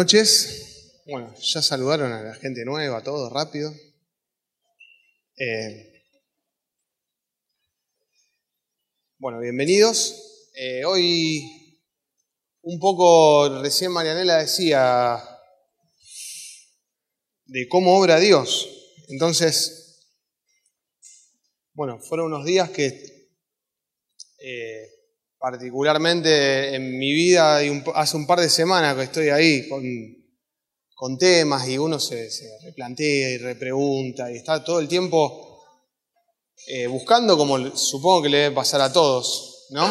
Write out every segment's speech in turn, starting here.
Buenas noches. Bueno, ya saludaron a la gente nueva, a todos, rápido. Eh, bueno, bienvenidos. Eh, hoy un poco, recién Marianela decía de cómo obra Dios. Entonces, bueno, fueron unos días que eh, particularmente en mi vida, hace un par de semanas que estoy ahí con, temas y uno se, se, replantea y repregunta y está todo el tiempo eh, buscando como supongo que le debe pasar a todos, ¿no?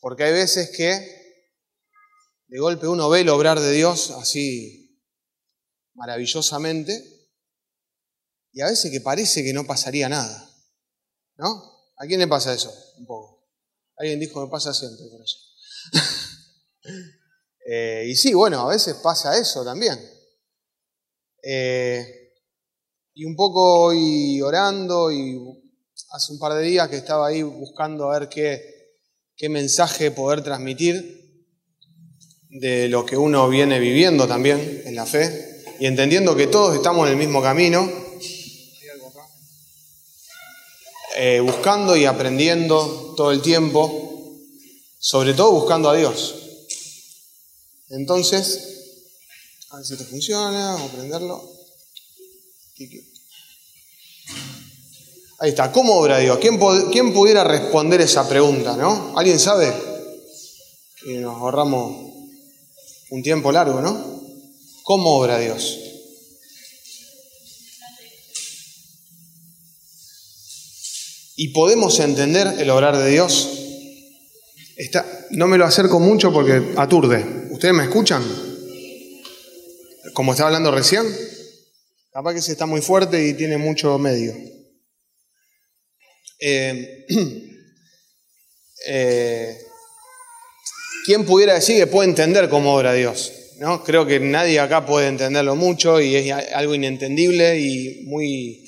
Porque hay veces que de golpe uno ve el obrar de Dios así maravillosamente y a veces que parece que no pasaría nada, ¿no? ¿A quién le pasa eso? Un poco. Alguien dijo, me pasa siempre por eso. eh, y sí, bueno, a veces pasa eso también. Eh, y un poco hoy orando y hace un par de días que estaba ahí buscando a ver qué, qué mensaje poder transmitir de lo que uno viene viviendo también en la fe y entendiendo que todos estamos en el mismo camino, eh, buscando y aprendiendo todo el tiempo, sobre todo buscando a Dios. Entonces, a ver si esto funciona, vamos a aprenderlo. Ahí está, ¿cómo obra Dios? ¿Quién, ¿Quién, pudiera responder esa pregunta, no? ¿Alguien sabe? Y nos ahorramos un tiempo largo, ¿no? ¿Cómo obra Dios? Y podemos entender el obrar de Dios. Está, no me lo acerco mucho porque aturde. ¿Ustedes me escuchan? Como estaba hablando recién. Capaz que se está muy fuerte y tiene mucho medio. Eh, eh, ¿Quién pudiera decir que puede entender cómo obra Dios? ¿No? Creo que nadie acá puede entenderlo mucho y es algo inentendible y muy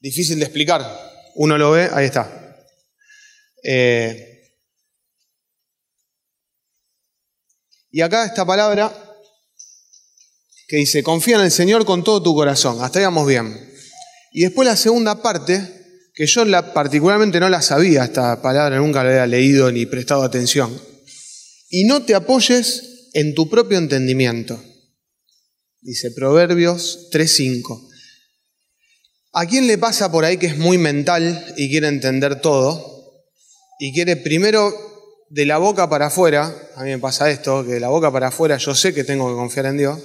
difícil de explicar. Uno lo ve, ahí está. Eh, y acá esta palabra que dice, confía en el Señor con todo tu corazón. Hasta ahí vamos bien. Y después la segunda parte, que yo la, particularmente no la sabía, esta palabra nunca la había leído ni prestado atención. Y no te apoyes en tu propio entendimiento. Dice Proverbios 3.5. ¿A quién le pasa por ahí que es muy mental y quiere entender todo? Y quiere primero de la boca para afuera, a mí me pasa esto, que de la boca para afuera yo sé que tengo que confiar en Dios,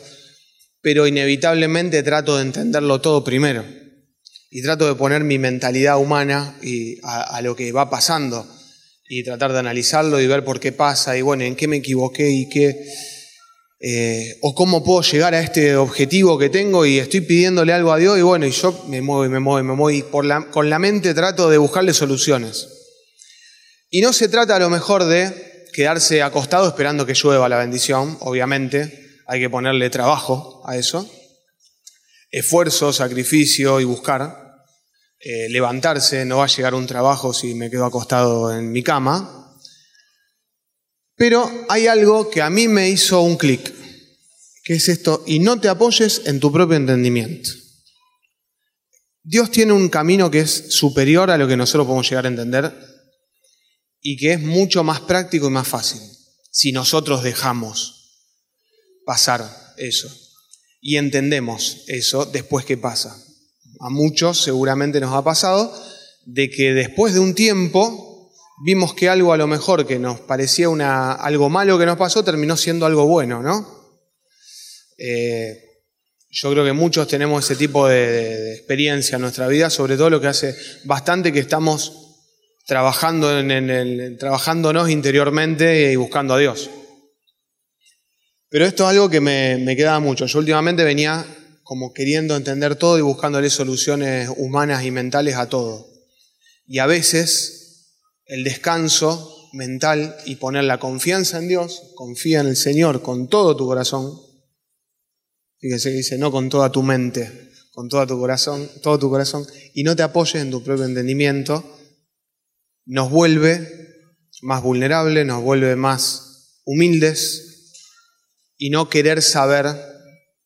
pero inevitablemente trato de entenderlo todo primero. Y trato de poner mi mentalidad humana a, a lo que va pasando y tratar de analizarlo y ver por qué pasa y bueno, en qué me equivoqué y qué eh, o cómo puedo llegar a este objetivo que tengo y estoy pidiéndole algo a Dios y bueno, y yo me muevo y me muevo y me muevo y con la mente trato de buscarle soluciones. Y no se trata a lo mejor de quedarse acostado esperando que llueva la bendición, obviamente, hay que ponerle trabajo a eso, esfuerzo, sacrificio y buscar. Eh, levantarse, no va a llegar un trabajo si me quedo acostado en mi cama, pero hay algo que a mí me hizo un clic, que es esto, y no te apoyes en tu propio entendimiento. Dios tiene un camino que es superior a lo que nosotros podemos llegar a entender y que es mucho más práctico y más fácil si nosotros dejamos pasar eso y entendemos eso después que pasa. A muchos seguramente nos ha pasado de que después de un tiempo vimos que algo a lo mejor que nos parecía una, algo malo que nos pasó terminó siendo algo bueno, ¿no? Eh, yo creo que muchos tenemos ese tipo de, experiencia en nuestra vida, sobre todo lo que hace bastante que estamos trabajando en, trabajándonos interiormente y buscando a Dios. Pero esto es algo que me, me queda mucho. Yo últimamente venía como queriendo entender todo y buscándole soluciones humanas y mentales a todo. Y a veces el descanso mental y poner la confianza en Dios, confía en el Señor con todo tu corazón. Fíjese que dice, no con toda tu mente, con todo tu corazón, todo tu corazón, y no te apoyes en tu propio entendimiento, nos vuelve más vulnerables, nos vuelve más humildes y no querer saber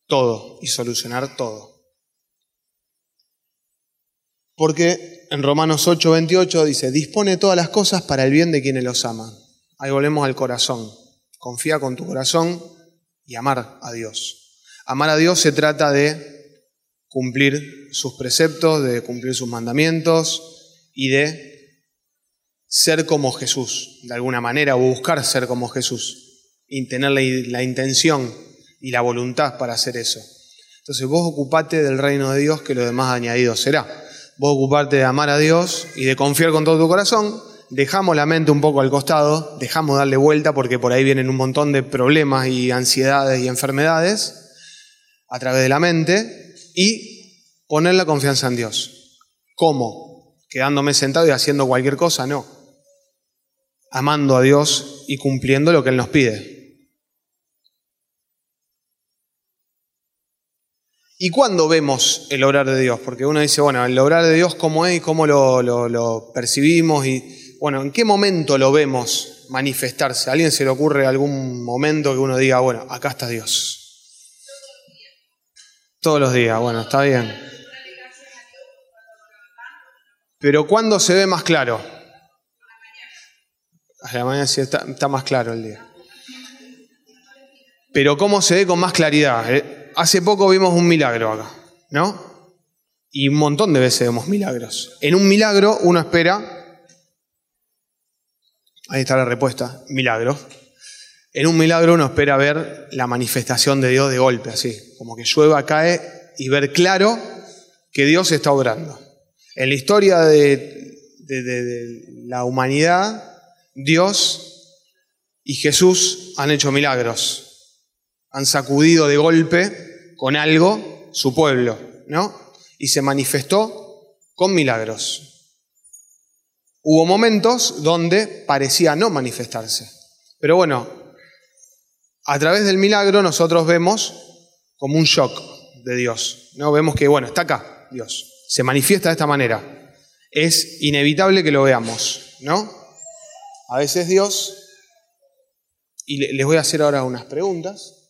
todo y solucionar todo. Porque en Romanos 8, 28 dice, dispone todas las cosas para el bien de quienes los aman. Ahí volvemos al corazón. Confía con tu corazón y amar a Dios. Amar a Dios se trata de cumplir sus preceptos, de cumplir sus mandamientos y de ser como Jesús, de alguna manera, o buscar ser como Jesús, y tener la, la intención y la voluntad para hacer eso. Entonces vos ocupate del reino de Dios, que lo demás añadido será. Vos ocuparte de amar a Dios y de confiar con todo tu corazón, dejamos la mente un poco al costado, dejamos darle vuelta porque por ahí vienen un montón de problemas y ansiedades y enfermedades a través de la mente y poner la confianza en Dios. ¿Cómo? Quedándome sentado y haciendo cualquier cosa, no amando a Dios y cumpliendo lo que Él nos pide. ¿Y cuándo vemos el obrar de Dios? Porque uno dice, bueno, el obrar de Dios, ¿cómo es y cómo lo, percibimos? Y, bueno, ¿en qué momento lo vemos manifestarse? ¿A alguien se le ocurre algún momento que uno diga, bueno, acá está Dios? Todos los días, bueno, está bien. Pero ¿cuándo se ve más claro? A la mañana sí está, más claro el día. Pero ¿cómo se ve con más claridad? Eh, hace poco vimos un milagro acá, ¿no? Y un montón de veces vemos milagros. En un milagro uno espera, ahí está la respuesta, milagro. En un milagro uno espera ver la manifestación de Dios de golpe, así, como que llueva, cae y ver claro que Dios está obrando. En la historia de la humanidad, Dios y Jesús han hecho milagros, han sacudido de golpe con algo su pueblo, ¿no? Y se manifestó con milagros. Hubo momentos donde parecía no manifestarse. Pero bueno, a través del milagro nosotros vemos como un shock de Dios. ¿no? Vemos que, bueno, está acá Dios. Se manifiesta de esta manera. Es inevitable que lo veamos, ¿no? A veces Dios, y les voy a hacer ahora unas preguntas.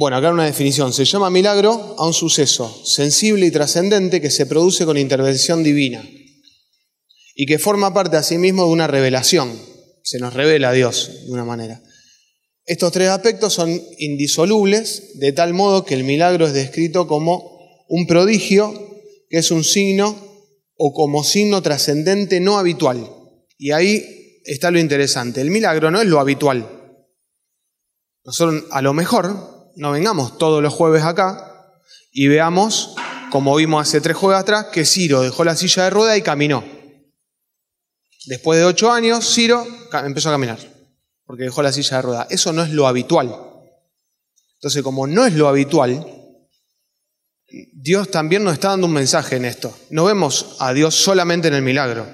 Bueno, acá una definición. Se llama milagro a un suceso sensible y trascendente que se produce con intervención divina y que forma parte asimismo de una revelación. Se nos revela a Dios de una manera. Estos tres aspectos son indisolubles, de tal modo que el milagro es descrito como un prodigio, que es un signo o como signo trascendente no habitual. Y ahí está lo interesante. El milagro no es lo habitual. Nosotros a lo mejor no vengamos todos los jueves acá y veamos, como vimos hace tres jueves atrás, que Ciro dejó la silla de rueda y caminó. Después de ocho años, Ciro empezó a caminar, porque dejó la silla de rueda. Eso no es lo habitual. Entonces, como no es lo habitual, Dios también nos está dando un mensaje en esto. No vemos a Dios solamente en el milagro.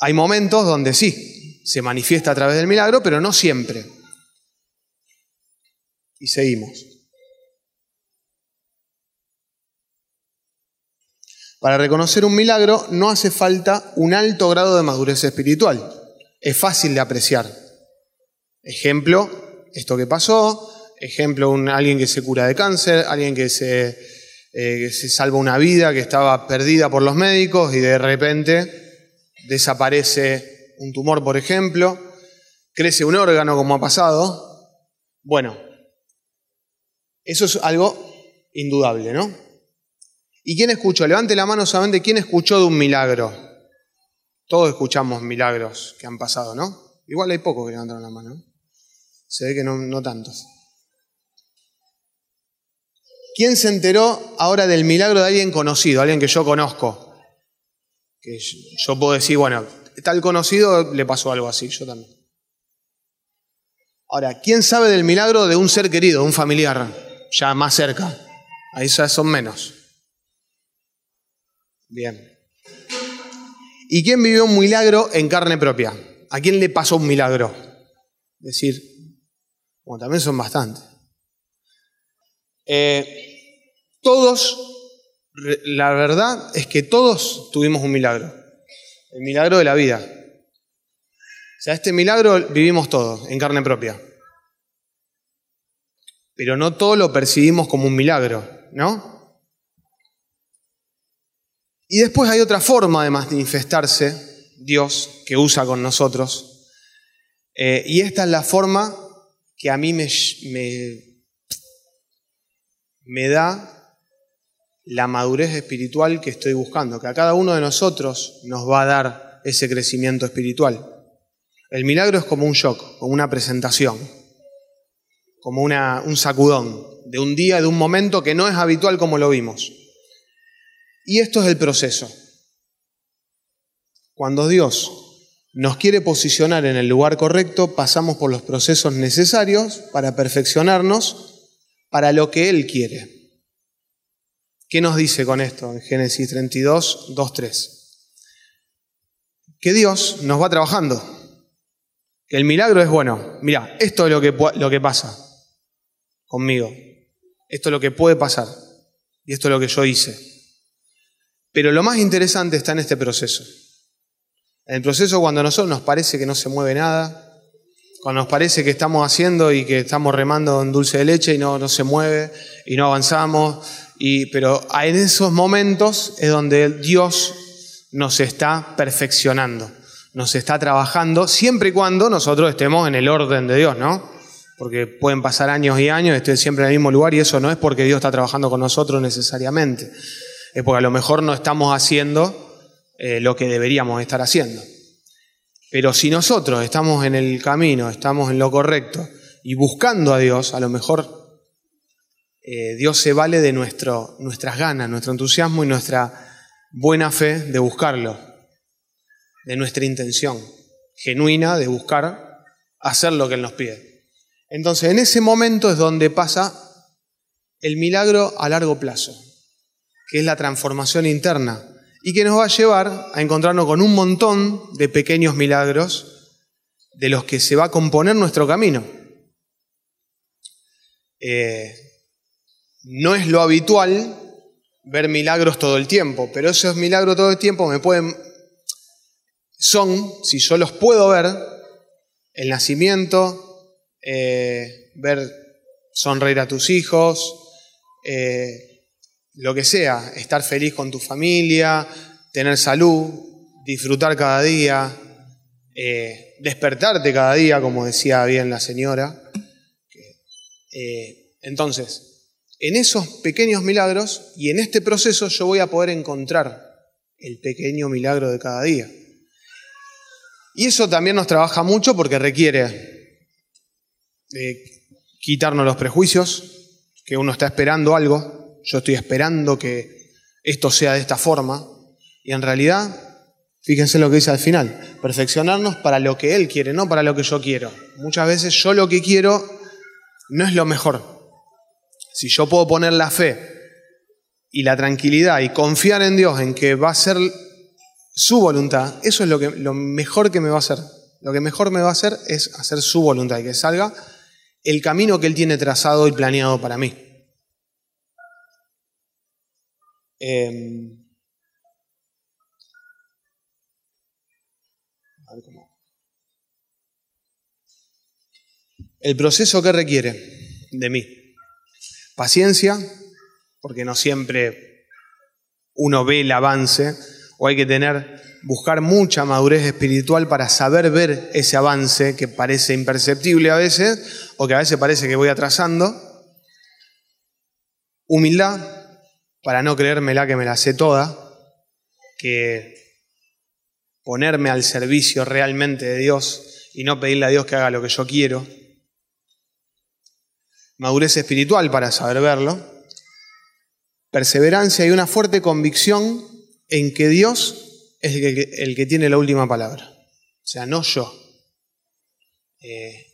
Hay momentos donde sí, se manifiesta a través del milagro, pero no siempre. Y seguimos. Para reconocer un milagro no hace falta un alto grado de madurez espiritual. Es fácil de apreciar. Ejemplo, esto que pasó, ejemplo, alguien que se cura de cáncer, alguien que se, eh, que se salva una vida que estaba perdida por los médicos y de repente desaparece un tumor, por ejemplo, crece un órgano como ha pasado. Bueno, eso es algo indudable, ¿no? ¿Y quién escuchó? Levante la mano solamente quién escuchó de un milagro. Todos escuchamos milagros que han pasado, ¿no? Igual hay pocos que levantaron la mano. Se ve que no, no tantos. ¿Quién se enteró ahora del milagro de alguien conocido, alguien que yo conozco? Que yo puedo decir, bueno, tal conocido le pasó algo así, yo también. Ahora, ¿quién sabe del milagro de un ser querido, un familiar, ya más cerca? Ahí son menos. Bien. ¿Y quién vivió un milagro en carne propia? ¿A quién le pasó un milagro? Es decir, bueno, también son bastantes. Eh, todos, la verdad es que todos tuvimos un milagro, el milagro de la vida. O sea, este milagro vivimos todos en carne propia. Pero no todo lo percibimos como un milagro, ¿no? Y después hay otra forma de manifestarse Dios que usa con nosotros. Eh, y esta es la forma que a mí me, me, me da la madurez espiritual que estoy buscando, que a cada uno de nosotros nos va a dar ese crecimiento espiritual. El milagro es como un shock, como una presentación, como un sacudón de un día, de un momento que no es habitual como lo vimos. Y esto es el proceso. Cuando Dios nos quiere posicionar en el lugar correcto, pasamos por los procesos necesarios para perfeccionarnos para lo que Él quiere. ¿Qué nos dice con esto en Génesis 32, 2, 3? Que Dios nos va trabajando que el milagro es bueno. Mira, esto es lo que, lo que pasa conmigo. Esto es lo que puede pasar. Y esto es lo que yo hice. Pero lo más interesante está en este proceso. En el proceso cuando a nosotros nos parece que no se mueve nada, cuando nos parece que estamos haciendo y que estamos remando en dulce de leche y no, se mueve y no avanzamos. Y, pero en esos momentos es donde Dios nos está perfeccionando nos está trabajando, siempre y cuando nosotros estemos en el orden de Dios, ¿no? Porque pueden pasar años y años, estoy siempre en el mismo lugar y eso no es porque Dios está trabajando con nosotros necesariamente, es porque a lo mejor no estamos haciendo eh, lo que deberíamos estar haciendo. Pero si nosotros estamos en el camino, estamos en lo correcto y buscando a Dios, a lo mejor eh, Dios se vale de nuestro, nuestras ganas, nuestro entusiasmo y nuestra buena fe de buscarlo de nuestra intención genuina de buscar hacer lo que Él nos pide. Entonces, en ese momento es donde pasa el milagro a largo plazo, que es la transformación interna, y que nos va a llevar a encontrarnos con un montón de pequeños milagros de los que se va a componer nuestro camino. Eh, no es lo habitual ver milagros todo el tiempo, pero esos milagros todo el tiempo me pueden son, si yo los puedo ver, el nacimiento, eh, ver sonreír a tus hijos, eh, lo que sea, estar feliz con tu familia, tener salud, disfrutar cada día, eh, despertarte cada día, como decía bien la señora. entonces, en esos pequeños milagros y en este proceso yo voy a poder encontrar el pequeño milagro de cada día. Y eso también nos trabaja mucho porque requiere quitarnos los prejuicios, que uno está esperando algo, yo estoy esperando que esto sea de esta forma, y en realidad, fíjense lo que dice al final, perfeccionarnos para lo que Él quiere, no para lo que yo quiero. Muchas veces yo lo que quiero no es lo mejor. Si yo puedo poner la fe y la tranquilidad y confiar en Dios en que va a ser su voluntad, eso es lo, que, lo mejor que me va a hacer. Lo que mejor me va a hacer es hacer su voluntad y que salga el camino que Él tiene trazado y planeado para mí. Em, el proceso que requiere de mí. Paciencia, porque no siempre uno ve el avance o hay que tener, buscar mucha madurez espiritual para saber ver ese avance que parece imperceptible a veces, o que a veces parece que voy atrasando. Humildad, para no creérmela que me la sé toda, que ponerme al servicio realmente de Dios y no pedirle a Dios que haga lo que yo quiero. Madurez espiritual para saber verlo. Perseverancia y una fuerte convicción en que Dios es el que, tiene la última palabra. O sea, no yo. Eh,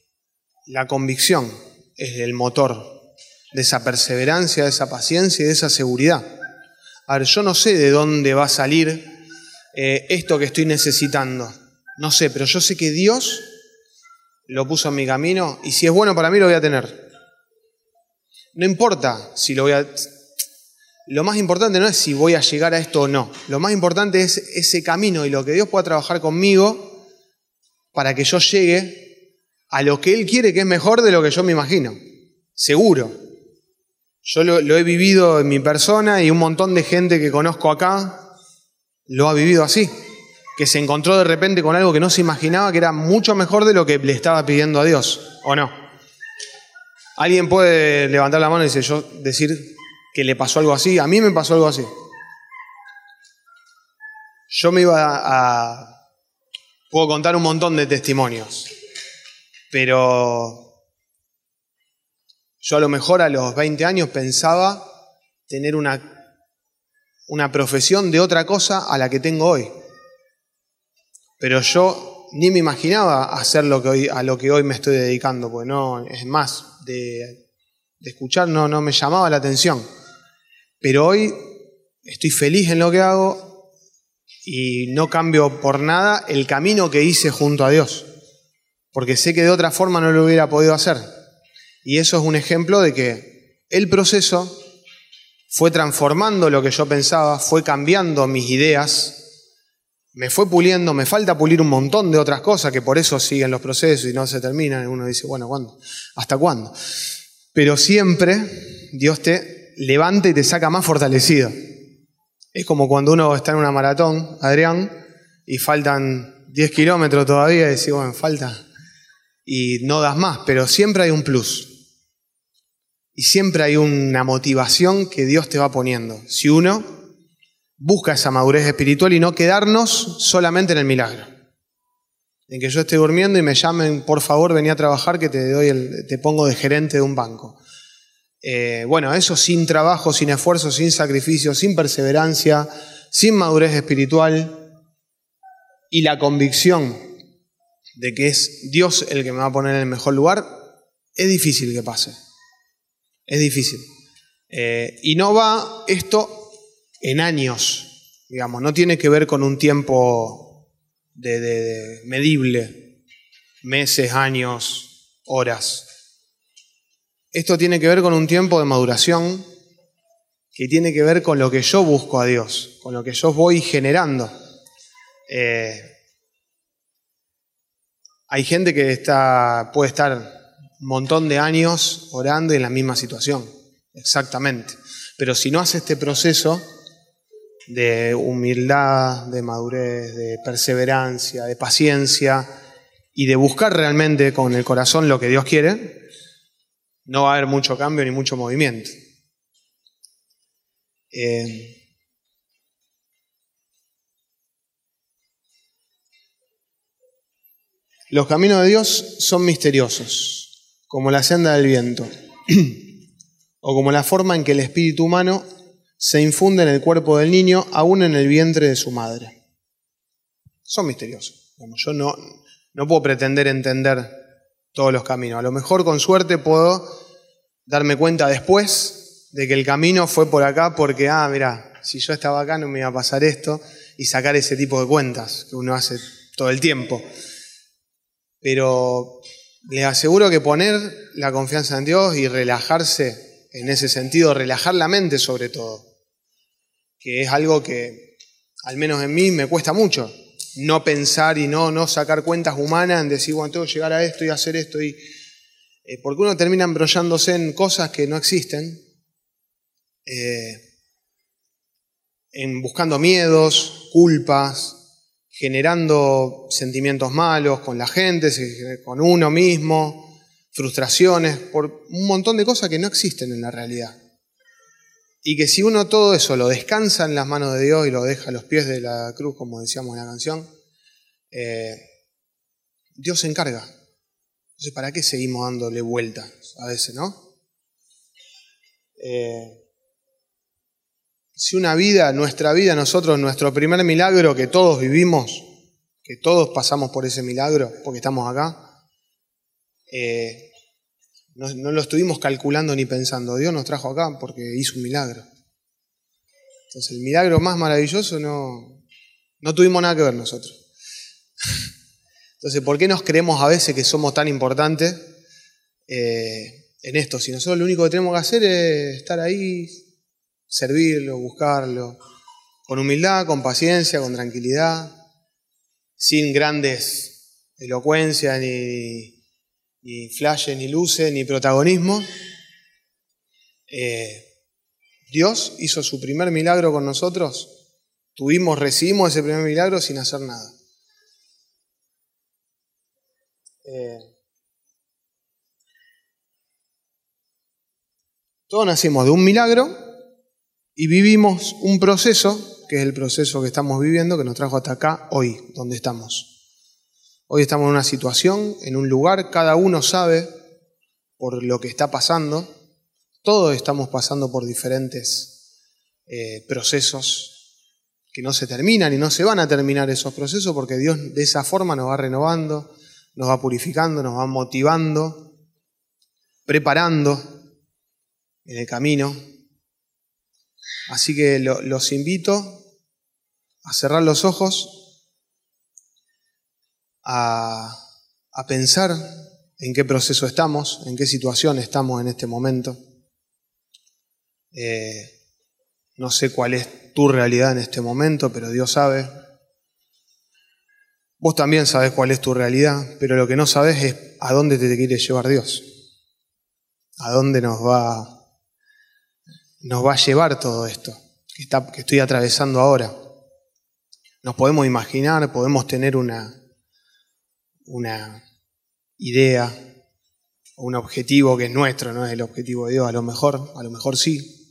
la convicción es el motor de esa perseverancia, de esa paciencia y de esa seguridad. A ver, yo no sé de dónde va a salir eh, esto que estoy necesitando. No sé, pero yo sé que Dios lo puso en mi camino y si es bueno para mí lo voy a tener. No importa si lo voy a, lo más importante no es si voy a llegar a esto o no. Lo más importante es ese camino y lo que Dios pueda trabajar conmigo para que yo llegue a lo que Él quiere, que es mejor de lo que yo me imagino. Seguro. Yo lo, lo he vivido en mi persona y un montón de gente que conozco acá lo ha vivido así que se encontró de repente con algo que no se imaginaba que era mucho mejor de lo que le estaba pidiendo a Dios, ¿o no? ¿Alguien puede levantar la mano y decir, que le pasó algo así? A mí me pasó algo así. Yo me iba a... Puedo contar un montón de testimonios, pero yo a lo mejor a los 20 años pensaba tener una, una profesión de otra cosa a la que tengo hoy. Pero yo ni me imaginaba hacer lo que hoy, a lo que hoy me estoy dedicando, porque no, es más, de, escuchar no, no me llamaba la atención. Pero hoy estoy feliz en lo que hago y no cambio por nada el camino que hice junto a Dios, porque sé que de otra forma no lo hubiera podido hacer. Y eso es un ejemplo de que el proceso fue transformando lo que yo pensaba, fue cambiando mis ideas, me fue puliendo, me falta pulir un montón de otras cosas que por eso siguen los procesos y no se terminan. Uno dice, bueno, ¿cuándo? ¿Hasta cuándo? Pero siempre Dios te levanta y te saca más fortalecido. Es como cuando uno está en una maratón, Adrián, y faltan 10 kilómetros todavía y decís, bueno, falta. Y no das más, pero siempre hay un plus. Y siempre hay una motivación que Dios te va poniendo. Si uno busca esa madurez espiritual y no quedarnos solamente en el milagro. En que yo esté durmiendo y me llamen, por favor, vení a trabajar que te, doy el, te pongo de gerente de un banco. Eh, bueno, eso sin trabajo, sin esfuerzo, sin sacrificio, sin perseverancia, sin madurez espiritual y la convicción de que es Dios el que me va a poner en el mejor lugar, es difícil que pase. Es difícil. Eh, y no va esto en años, digamos, no tiene que ver con un tiempo de, medible, meses, años, horas. Esto tiene que ver con un tiempo de maduración que tiene que ver con lo que yo busco a Dios, con lo que yo voy generando. Eh, hay gente que está, puede estar un montón de años orando en la misma situación, exactamente. Pero si no hace este proceso, de humildad, de madurez, de perseverancia, de paciencia y de buscar realmente con el corazón lo que Dios quiere, no va a haber mucho cambio ni mucho movimiento. Eh, los caminos de Dios son misteriosos, como la senda del viento, o como la forma en que el espíritu humano se infunde en el cuerpo del niño, aún en el vientre de su madre. Son misteriosos. yo no, no puedo pretender entender todos los caminos. A lo mejor con suerte puedo darme cuenta después de que el camino fue por acá porque, ah, mira, si yo estaba acá no me iba a pasar esto y sacar ese tipo de cuentas que uno hace todo el tiempo. Pero les aseguro que poner la confianza en Dios y relajarse en ese sentido, relajar la mente sobre todo, que es algo que, al menos en mí, me cuesta mucho. No pensar y no, no sacar cuentas humanas en decir, bueno, tengo que llegar a esto y hacer esto. Y, eh, porque uno termina embrollándose en cosas que no existen, eh, en buscando miedos, culpas, generando sentimientos malos con la gente, con uno mismo, frustraciones, por un montón de cosas que no existen en la realidad. Y que si uno todo eso lo descansa en las manos de Dios y lo deja a los pies de la cruz, como decíamos en la canción, eh, Dios se encarga. Entonces, ¿para qué seguimos dándole vueltas a veces, no? Eh, si una vida, nuestra vida, nosotros, nuestro primer milagro que todos vivimos, que todos pasamos por ese milagro porque estamos acá, eh, no, lo estuvimos calculando ni pensando. Dios nos trajo acá porque hizo un milagro. Entonces, el milagro más maravilloso no, no tuvimos nada que ver nosotros. Entonces, ¿por qué nos creemos a veces que somos tan importantes eh, en esto? Si nosotros lo único que tenemos que hacer es estar ahí, servirlo, buscarlo, con humildad, con paciencia, con tranquilidad, sin grandes elocuencia, ni, ni flashes, ni luces, ni protagonismo. Eh, Dios hizo su primer milagro con nosotros, tuvimos, recibimos ese primer milagro sin hacer nada. Eh, todos nacimos de un milagro y vivimos un proceso, que es el proceso que estamos viviendo, que nos trajo hasta acá hoy, donde estamos. Hoy estamos en una situación, en un lugar, cada uno sabe por lo que está pasando, todos estamos pasando por diferentes eh, procesos que no se terminan y no se van a terminar esos procesos porque Dios de esa forma nos va renovando, nos va purificando, nos va motivando, preparando en el camino. Así que los invito a cerrar los ojos a, pensar en qué proceso estamos, en qué situación estamos en este momento. Eh, no sé cuál es tu realidad en este momento, pero Dios sabe. Vos también sabes cuál es tu realidad, pero lo que no sabes es a dónde te quiere llevar Dios. A dónde nos va, nos va a llevar todo esto que, que estoy atravesando ahora. Nos podemos imaginar, podemos tener una, una idea o un objetivo que es nuestro, no es el objetivo de Dios, a lo mejor, a lo mejor sí.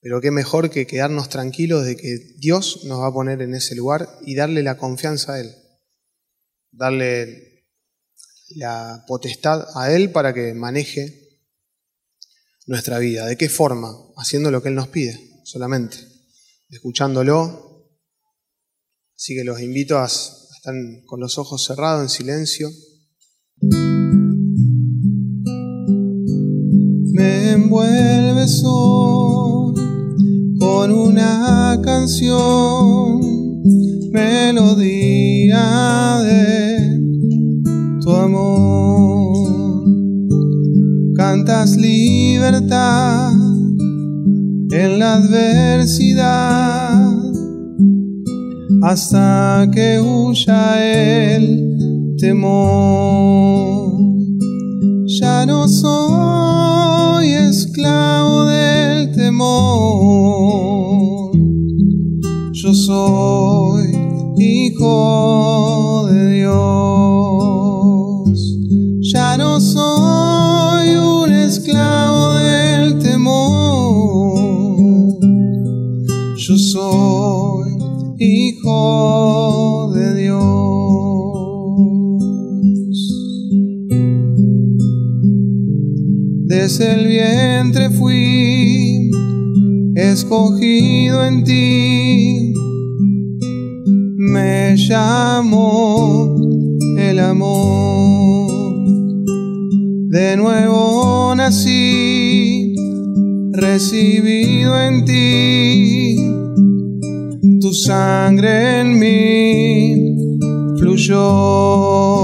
Pero qué mejor que quedarnos tranquilos de que Dios nos va a poner en ese lugar y darle la confianza a Él. Darle la potestad a Él para que maneje nuestra vida. ¿De qué forma? Haciendo lo que Él nos pide, solamente. Escuchándolo. Así que los invito a están con los ojos cerrados en silencio. Me envuelves hoy con una canción, melodía de tu amor. Cantas libertad en la adversidad hasta que huya el temor. Ya no soy esclavo del temor, yo soy hijo de Dios. Desde el vientre fui escogido en ti, me llamó el amor. De nuevo nací, recibido en ti tu sangre en mí fluyó.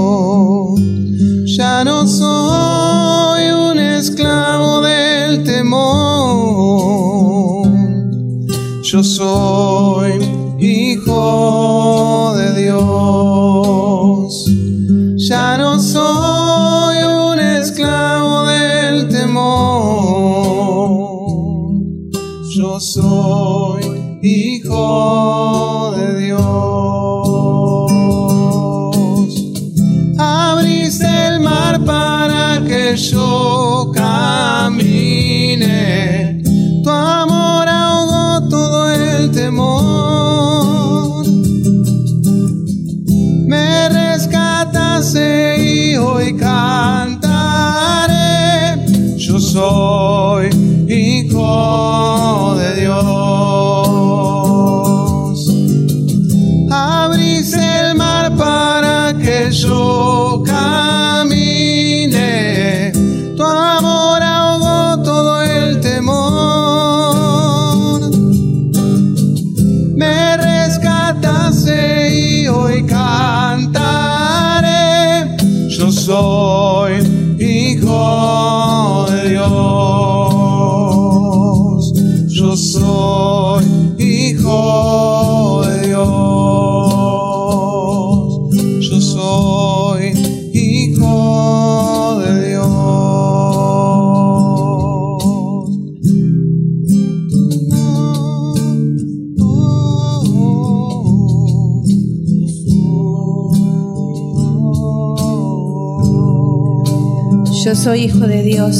Soy hijo de Dios.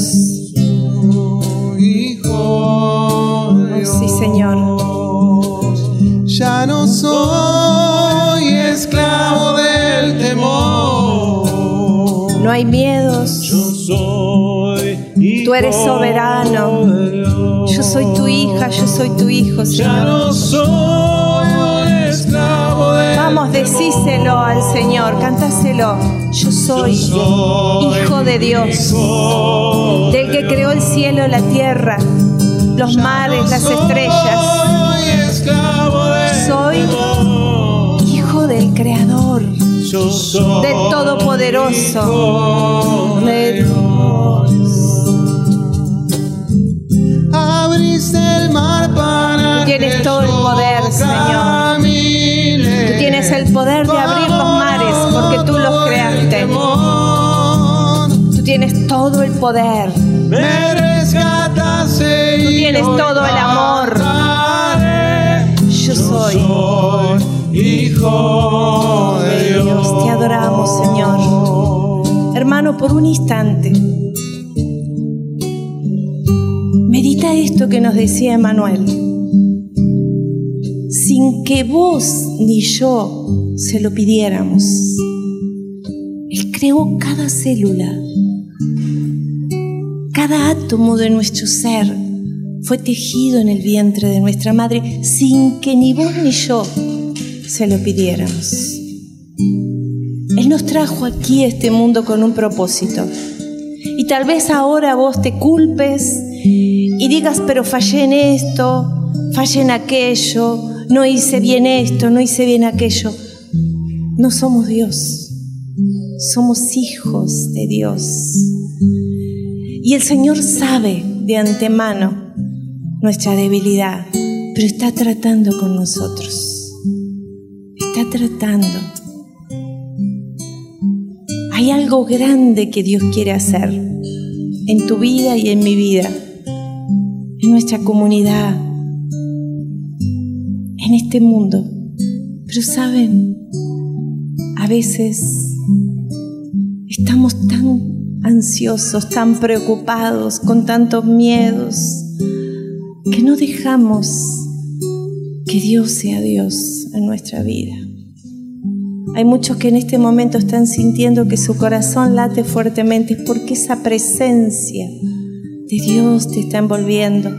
Hijo de Oh, sí, Señor. Ya no soy esclavo del temor. No hay miedos. soy Tú eres soberano. Yo soy tu hija, yo soy tu hijo, Ya Señor. no soy decíselo al Señor, cantáselo. Yo soy hijo de Dios, del que creó el cielo la tierra, los mares, las estrellas. Soy hijo del Creador, del Todopoderoso. de Abriste el mar para tienes todo el poder, Señor. Poder de abrir los mares porque tú los creaste. Tú tienes todo el poder. Tú tienes todo el amor. Yo soy hijo de Dios. Te adoramos, Señor. Hermano, por un instante, medita esto que nos decía Emanuel. Sin que vos ni yo se lo pidiéramos. Él creó cada célula, cada átomo de nuestro ser fue tejido en el vientre de nuestra madre sin que ni vos ni yo se lo pidiéramos. Él nos trajo aquí a este mundo con un propósito. Y tal vez ahora vos te culpes y digas, pero fallé en esto, fallé en aquello, no hice bien esto, no hice bien aquello. No somos Dios, somos hijos de Dios. Y el Señor sabe de antemano nuestra debilidad, pero está tratando con nosotros. Está tratando. Hay algo grande que Dios quiere hacer en tu vida y en mi vida, en nuestra comunidad, en este mundo. Pero saben, a veces estamos tan ansiosos, tan preocupados, con tantos miedos, que no dejamos que Dios sea Dios en nuestra vida. Hay muchos que en este momento están sintiendo que su corazón late fuertemente es porque esa presencia de Dios te está envolviendo.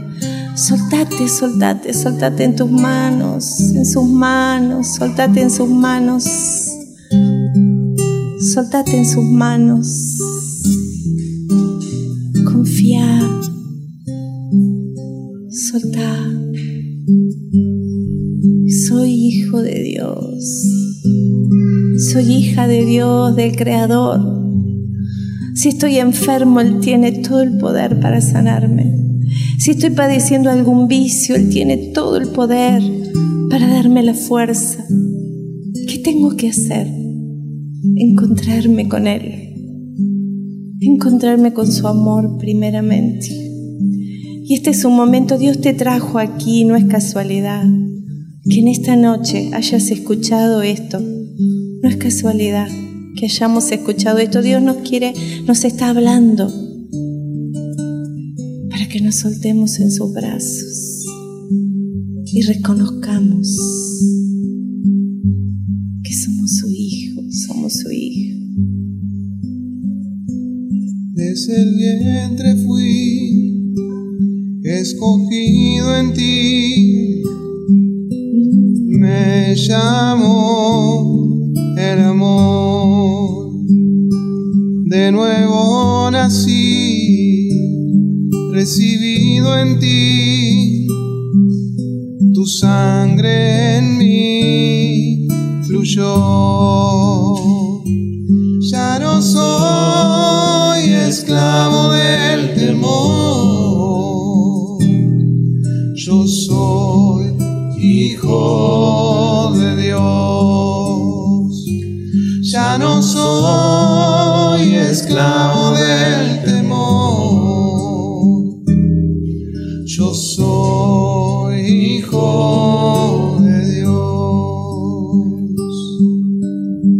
Soltate, soltate, soltate en tus manos, en sus manos, soltate en sus manos, soltate en sus manos. Confía, soltá. Soy hijo de Dios. Soy hija de Dios, del Creador. Si estoy enfermo, Él tiene todo el poder para sanarme. Si estoy padeciendo algún vicio, Él tiene todo el poder para darme la fuerza. ¿Qué tengo que hacer? Encontrarme con Él. Encontrarme con su amor primeramente. Y este es un momento, Dios te trajo aquí, no es casualidad. Que en esta noche hayas escuchado esto. No es casualidad que hayamos escuchado esto. Dios nos quiere, nos está hablando para que nos soltemos en sus brazos y reconozcamos Desde el vientre fui escogido en ti. Me llamó el amor. De nuevo nací, recibido en ti. Tu sangre en mí fluyó.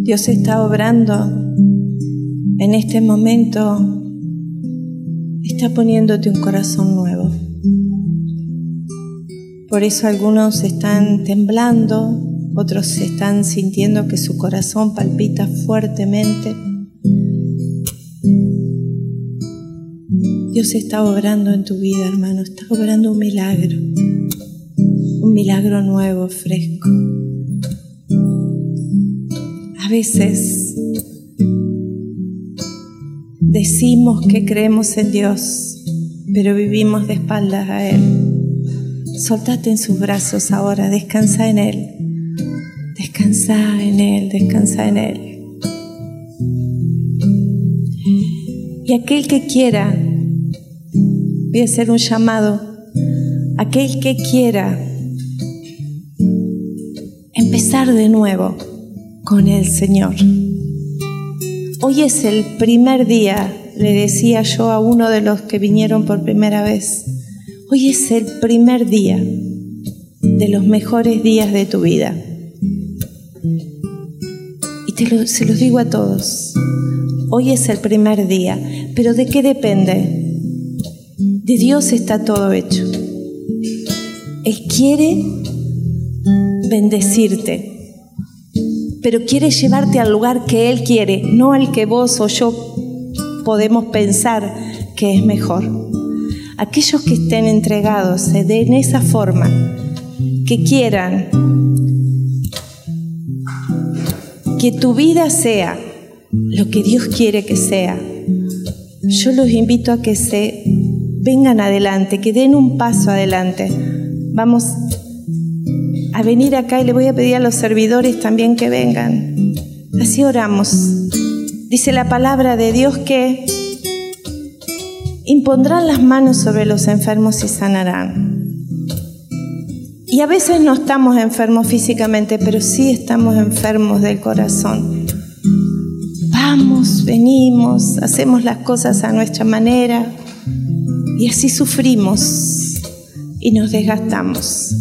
Dios está obrando en este momento está poniéndote un corazón nuevo. Por eso algunos están temblando, otros están sintiendo que su corazón palpita fuertemente. Dios está obrando en tu vida, hermano, está obrando un milagro, un milagro nuevo, fresco. Veces decimos que creemos en Dios, pero vivimos de espaldas a Él. Soltate en sus brazos ahora, descansa en Él. Descansa en Él, descansa en Él. Y aquel que quiera, voy a hacer un llamado, aquel que quiera empezar de nuevo con el Señor. Hoy es el primer día, le decía yo a uno de los que vinieron por primera vez, hoy es el primer día de los mejores días de tu vida. Y te se los digo a todos, hoy es el primer día, pero ¿de qué depende? De Dios está todo hecho. Él quiere bendecirte pero quiere llevarte al lugar que Él quiere, no al que vos o yo podemos pensar que es mejor. Aquellos que estén entregados se den esa forma, que quieran que tu vida sea lo que Dios quiere que sea. Yo los invito a que se vengan adelante, que den un paso adelante. Vamos a venir acá y le voy a pedir a los servidores también que vengan. Así oramos. Dice la palabra de Dios que impondrán las manos sobre los enfermos y sanarán. Y a veces no estamos enfermos físicamente, pero sí estamos enfermos del corazón. Vamos, venimos, hacemos las cosas a nuestra manera y así sufrimos y nos desgastamos.